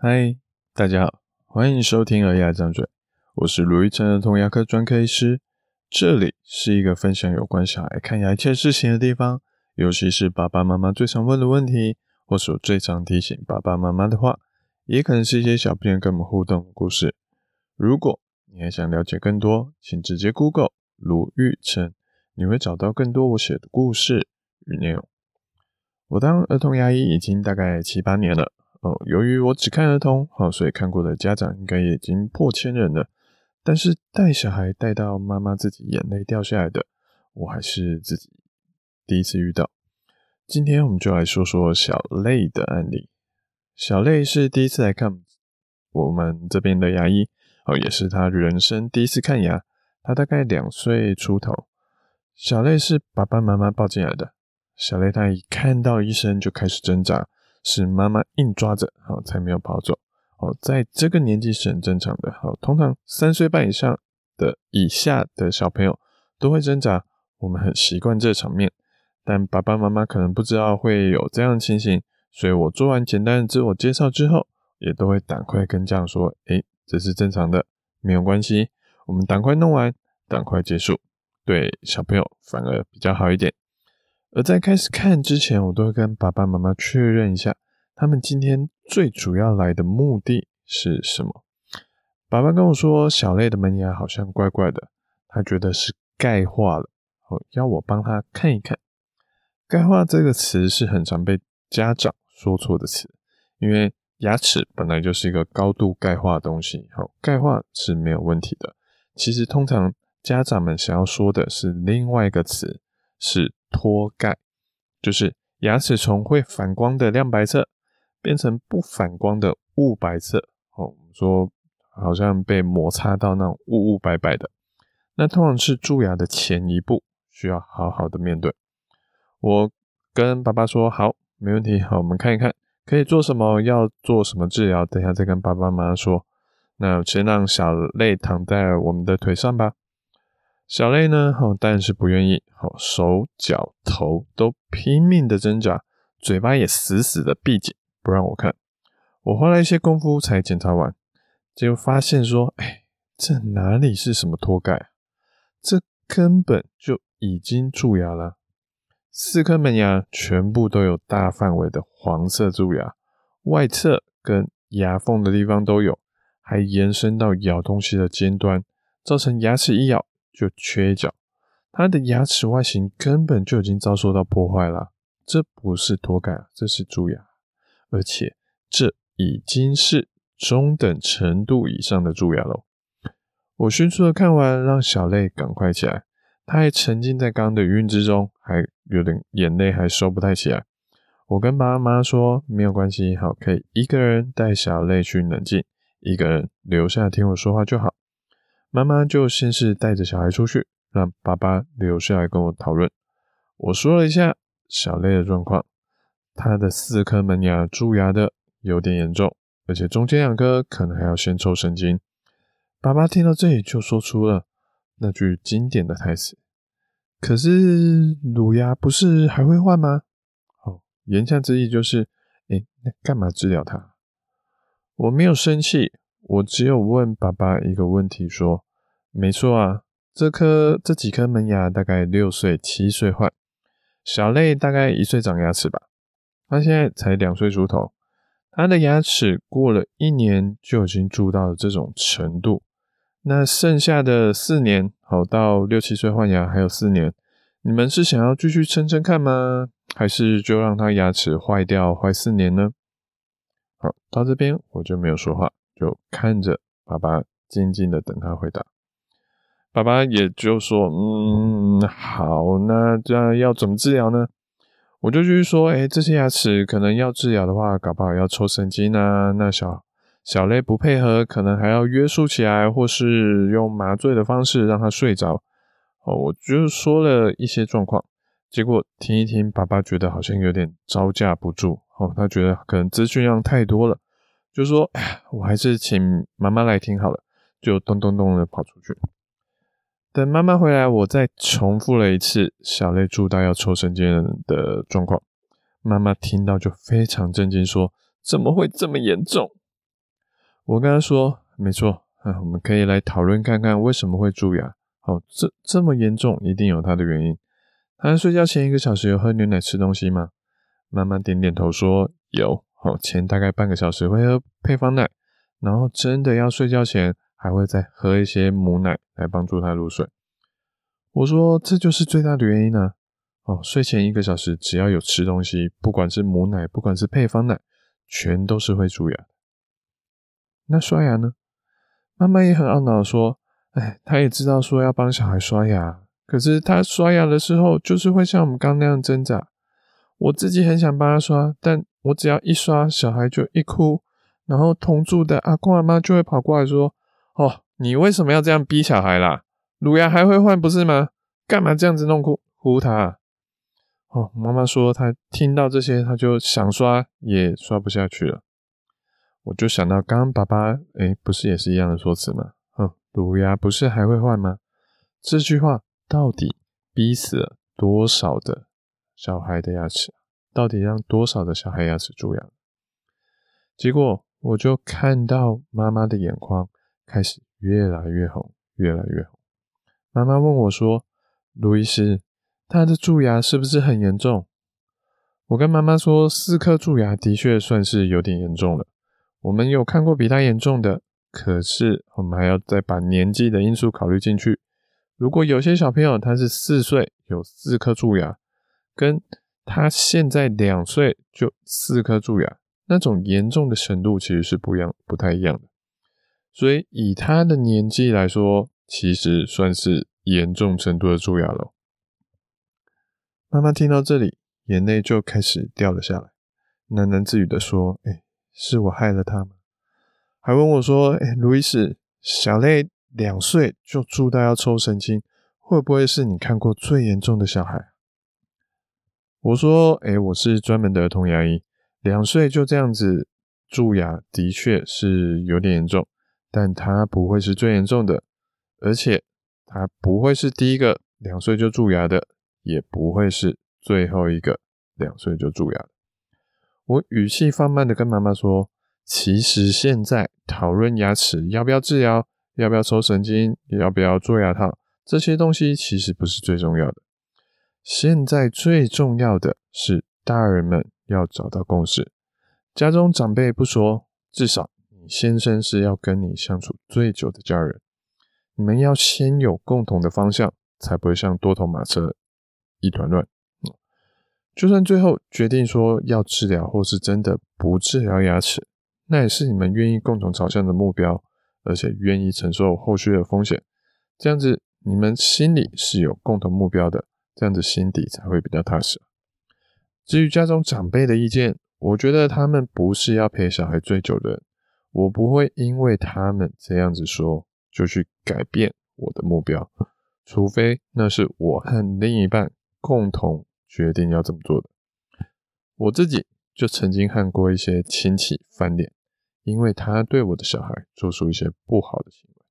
嗨，大家好，欢迎收听《儿牙张嘴》，我是卢玉成儿童牙科专科医师。这里是一个分享有关小孩看牙一切事情的地方，尤其是爸爸妈妈最常问的问题，或是我最常提醒爸爸妈妈的话，也可能是一些小朋友跟我们互动的故事。如果你还想了解更多，请直接 Google 卢玉成，你会找到更多我写的故事与内容。我当儿童牙医已经大概七八年了哦。由于我只看儿童，好，所以看过的家长应该也已经破千人了。但是带小孩带到妈妈自己眼泪掉下来的，我还是自己第一次遇到。今天我们就来说说小泪的案例。小泪是第一次来看我们这边的牙医，哦，也是他人生第一次看牙。他大概两岁出头。小泪是爸爸妈妈抱进来的。小泪他一看到医生就开始挣扎，是妈妈硬抓着，好才没有跑走。哦，在这个年纪是很正常的。好，通常三岁半以上的以下的小朋友都会挣扎，我们很习惯这场面。但爸爸妈妈可能不知道会有这样的情形，所以我做完简单的自我介绍之后，也都会赶快跟家长说：“诶，这是正常的，没有关系，我们赶快弄完，赶快结束，对小朋友反而比较好一点。”而在开始看之前，我都会跟爸爸妈妈确认一下，他们今天最主要来的目的是什么。爸爸跟我说，小类的门牙好像怪怪的，他觉得是钙化了，哦，要我帮他看一看。钙化这个词是很常被家长说错的词，因为牙齿本来就是一个高度钙化的东西，好，钙化是没有问题的。其实通常家长们想要说的是另外一个词，是。脱钙就是牙齿从会反光的亮白色变成不反光的雾白色。哦，我们说好像被摩擦到那种雾雾白白的，那通常是蛀牙的前一步，需要好好的面对。我跟爸爸说好，没问题。好，我们看一看可以做什么，要做什么治疗，等下再跟爸爸妈妈说。那先让小泪躺在我们的腿上吧。小泪呢，好，当然是不愿意，好，手脚头都拼命的挣扎，嘴巴也死死的闭紧，不让我看。我花了一些功夫才检查完，结果发现说，哎，这哪里是什么脱钙？这根本就已经蛀牙了。四颗门牙全部都有大范围的黄色蛀牙，外侧跟牙缝的地方都有，还延伸到咬东西的尖端，造成牙齿一咬。就缺角，他的牙齿外形根本就已经遭受到破坏了。这不是脱钙，这是蛀牙，而且这已经是中等程度以上的蛀牙喽。我迅速的看完，让小泪赶快起来。他还沉浸在刚刚的余韵之中，还有点眼泪还收不太起来。我跟爸妈说没有关系，好，可以一个人带小泪去冷静，一个人留下听我说话就好。妈妈就先是带着小孩出去，让爸爸留下来跟我讨论。我说了一下小泪的状况，他的四颗门牙蛀牙的有点严重，而且中间两颗可能还要先抽神经。爸爸听到这里就说出了那句经典的台词：“可是乳牙不是还会换吗？”哦，言下之意就是，哎，那干嘛治疗它？我没有生气。我只有问爸爸一个问题，说：“没错啊，这颗这几颗门牙大概六岁七岁换，小类大概一岁长牙齿吧，他现在才两岁出头，他的牙齿过了一年就已经蛀到了这种程度，那剩下的四年，好到六七岁换牙还有四年，你们是想要继续撑撑看吗？还是就让他牙齿坏掉坏四年呢？”好，到这边我就没有说话。就看着爸爸，静静的等他回答。爸爸也就说：“嗯，好，那这样要怎么治疗呢？”我就继续说：“哎，这些牙齿可能要治疗的话，搞不好要抽神经啊。那小小泪不配合，可能还要约束起来，或是用麻醉的方式让他睡着。”哦，我就说了一些状况，结果听一听，爸爸觉得好像有点招架不住。哦，他觉得可能资讯量太多了。就说，哎，我还是请妈妈来听好了，就咚咚咚的跑出去。等妈妈回来，我再重复了一次小泪蛀到要抽神经的状况。妈妈听到就非常震惊，说：“怎么会这么严重？我跟她说，没错，啊，我们可以来讨论看看为什么会蛀牙。哦，这这么严重，一定有它的原因。他睡觉前一个小时有喝牛奶、吃东西吗？妈妈点点头说有。哦，前大概半个小时会喝配方奶，然后真的要睡觉前还会再喝一些母奶来帮助他入睡。我说这就是最大的原因呢。哦，睡前一个小时只要有吃东西，不管是母奶，不管是配方奶，全都是会蛀牙。那刷牙呢？妈妈也很懊恼说，哎，她也知道说要帮小孩刷牙，可是她刷牙的时候就是会像我们刚刚那样挣扎。我自己很想帮他刷，但我只要一刷，小孩就一哭，然后同住的阿公阿妈就会跑过来说：“哦，你为什么要这样逼小孩啦？乳牙还会换不是吗？干嘛这样子弄哭哭他？”哦，妈妈说她听到这些，她就想刷也刷不下去了。我就想到刚刚爸爸，诶，不是也是一样的说辞吗？哼，乳牙不是还会换吗？这句话到底逼死了多少的小孩的牙齿？到底让多少的小孩牙齿蛀牙？结果我就看到妈妈的眼眶开始越来越红，越来越红。妈妈问我说：“卢医师。”他的蛀牙是不是很严重？我跟妈妈说，四颗蛀牙的确算是有点严重了。我们有看过比他严重的，可是我们还要再把年纪的因素考虑进去。如果有些小朋友他是四岁有四颗蛀牙，跟他现在两岁就四颗蛀牙，那种严重的程度其实是不一样，不太一样的。所以以他的年纪来说，其实算是严重程度的蛀牙了。妈妈听到这里，眼泪就开始掉了下来，喃喃自语的说：“哎，是我害了他吗？”还问我说：“哎，卢易斯，小类两岁就蛀到要抽神经，会不会是你看过最严重的小孩？”我说：“哎，我是专门的儿童牙医，两岁就这样子蛀牙，的确是有点严重，但他不会是最严重的，而且他不会是第一个两岁就蛀牙的。”也不会是最后一个两岁就蛀牙的。我语气放慢的跟妈妈说：“其实现在讨论牙齿要不要治疗，要不要抽神经，要不要做牙套，这些东西其实不是最重要的。现在最重要的是大人们要找到共识。家中长辈不说，至少你先生是要跟你相处最久的家人，你们要先有共同的方向，才不会像多头马车。”一团乱，就算最后决定说要治疗，或是真的不治疗牙齿，那也是你们愿意共同朝向的目标，而且愿意承受后续的风险。这样子，你们心里是有共同目标的，这样子心底才会比较踏实。至于家中长辈的意见，我觉得他们不是要陪小孩最久的人，我不会因为他们这样子说，就去改变我的目标，除非那是我和另一半。共同决定要怎么做的，我自己就曾经和过一些亲戚翻脸，因为他对我的小孩做出一些不好的行为，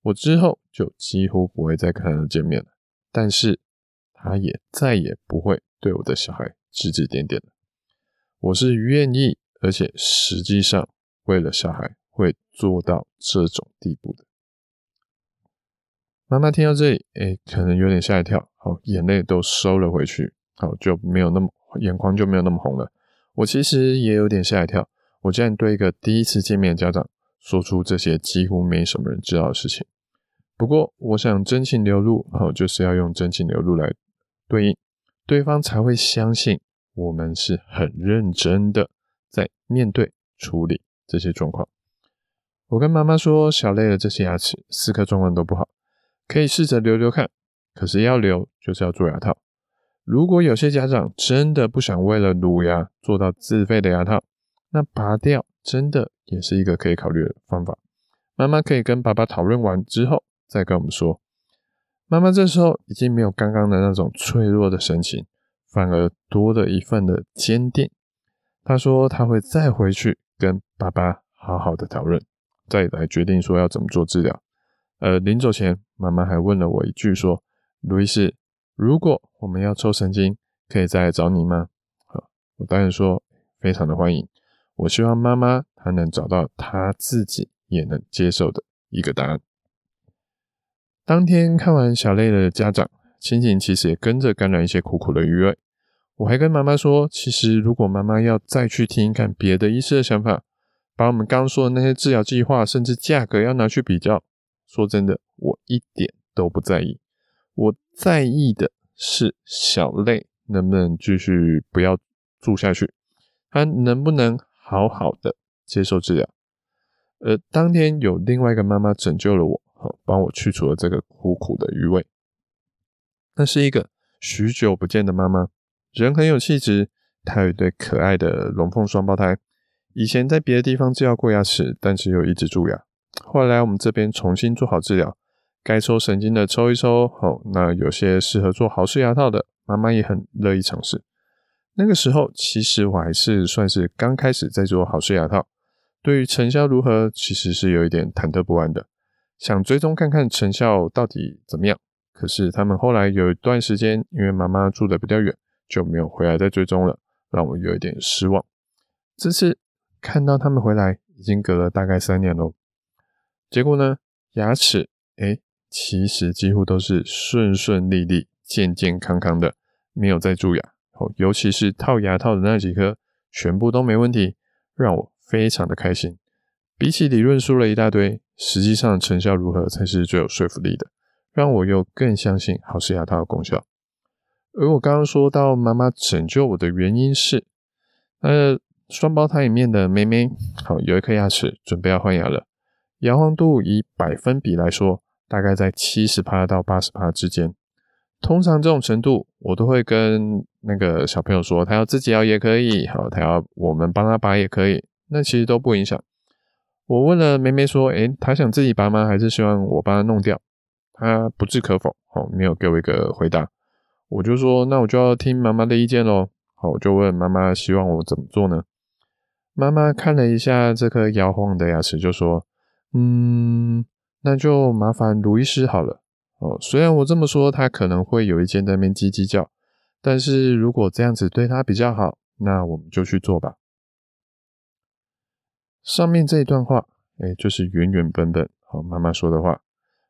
我之后就几乎不会再跟他见面了。但是，他也再也不会对我的小孩指指点点了。我是愿意，而且实际上为了小孩会做到这种地步的。妈妈听到这里，哎，可能有点吓一跳，好，眼泪都收了回去，好，就没有那么眼眶就没有那么红了。我其实也有点吓一跳，我竟然对一个第一次见面的家长说出这些几乎没什么人知道的事情。不过，我想真情流露，好，就是要用真情流露来对应，对方才会相信我们是很认真的在面对处理这些状况。我跟妈妈说，小类的这些牙齿四颗状况都不好。可以试着留留看，可是要留就是要做牙套。如果有些家长真的不想为了乳牙做到自费的牙套，那拔掉真的也是一个可以考虑的方法。妈妈可以跟爸爸讨论完之后再跟我们说。妈妈这时候已经没有刚刚的那种脆弱的神情，反而多了一份的坚定。她说她会再回去跟爸爸好好的讨论，再来决定说要怎么做治疗。呃，临走前，妈妈还问了我一句，说：“卢医师，如果我们要抽神经，可以再来找你吗？”好，我当然说非常的欢迎。我希望妈妈她能找到她自己也能接受的一个答案。当天看完小泪的家长，心情其实也跟着感染一些苦苦的余味。我还跟妈妈说，其实如果妈妈要再去听看别的医师的想法，把我们刚刚说的那些治疗计划，甚至价格要拿去比较，说真的，我一点都不在意。我在意的是小泪能不能继续不要住下去，他能不能好好的接受治疗。而当天有另外一个妈妈拯救了我。帮我去除了这个苦苦的余味。那是一个许久不见的妈妈，人很有气质，她有一对可爱的龙凤双胞胎。以前在别的地方治疗过牙齿，但是又一直蛀牙。后来我们这边重新做好治疗，该抽神经的抽一抽。哦，那有些适合做豪式牙套的，妈妈也很乐意尝试。那个时候，其实我还是算是刚开始在做好式牙套，对于成效如何，其实是有一点忐忑不安的。想追踪看看成效到底怎么样，可是他们后来有一段时间，因为妈妈住得比较远，就没有回来再追踪了，让我有一点失望。这次看到他们回来，已经隔了大概三年咯。结果呢，牙齿诶，其实几乎都是顺顺利利、健健康康的，没有再蛀牙。哦，尤其是套牙套的那几颗，全部都没问题，让我非常的开心。比起理论说了一大堆。实际上成效如何才是最有说服力的，让我又更相信豪式牙套的功效。而我刚刚说到妈妈拯救我的原因是，呃，双胞胎里面的妹妹，好，有一颗牙齿准备要换牙了，摇晃度以百分比来说，大概在七十趴到八十趴之间。通常这种程度，我都会跟那个小朋友说，他要自己摇也可以，好，他要我们帮他拔也可以，那其实都不影响。我问了妹妹说：“诶，她想自己拔吗？还是希望我帮她弄掉？”她不置可否，哦，没有给我一个回答。我就说：“那我就要听妈妈的意见喽。”好，我就问妈妈：“希望我怎么做呢？”妈妈看了一下这颗摇晃的牙齿，就说：“嗯，那就麻烦卢医师好了。”哦，虽然我这么说，她可能会有一间在那边叽叽叫，但是如果这样子对她比较好，那我们就去做吧。上面这一段话，哎，就是原原本本好妈妈说的话。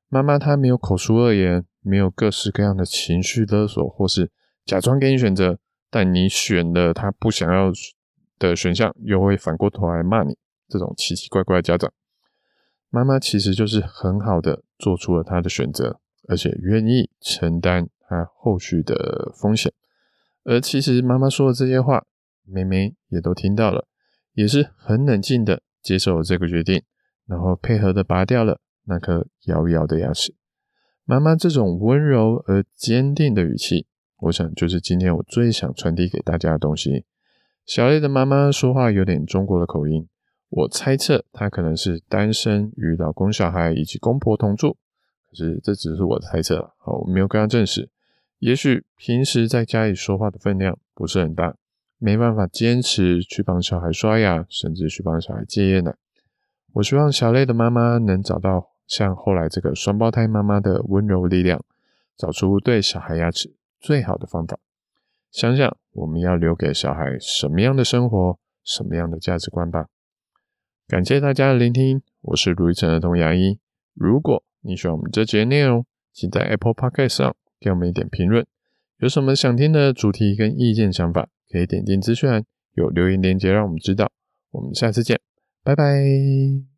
妈妈她没有口出恶言，没有各式各样的情绪勒索，或是假装给你选择，但你选了她不想要的选项，又会反过头来骂你。这种奇奇怪怪的家长，妈妈其实就是很好的做出了她的选择，而且愿意承担她后续的风险。而其实妈妈说的这些话，妹妹也都听到了。也是很冷静的接受了这个决定，然后配合的拔掉了那颗摇摇的牙齿。妈妈这种温柔而坚定的语气，我想就是今天我最想传递给大家的东西。小泪的妈妈说话有点中国的口音，我猜测她可能是单身，与老公、小孩以及公婆同住。可是这只是我的猜测，好，我没有跟她证实。也许平时在家里说话的分量不是很大。没办法坚持去帮小孩刷牙，甚至去帮小孩戒夜奶。我希望小泪的妈妈能找到像后来这个双胞胎妈妈的温柔力量，找出对小孩牙齿最好的方法。想想我们要留给小孩什么样的生活，什么样的价值观吧。感谢大家的聆听，我是卢一成儿童牙医。如果你喜欢我们这节内容，请在 Apple Podcast 上给我们一点评论。有什么想听的主题跟意见想法，可以点进资讯栏，有留言链接让我们知道。我们下次见，拜拜。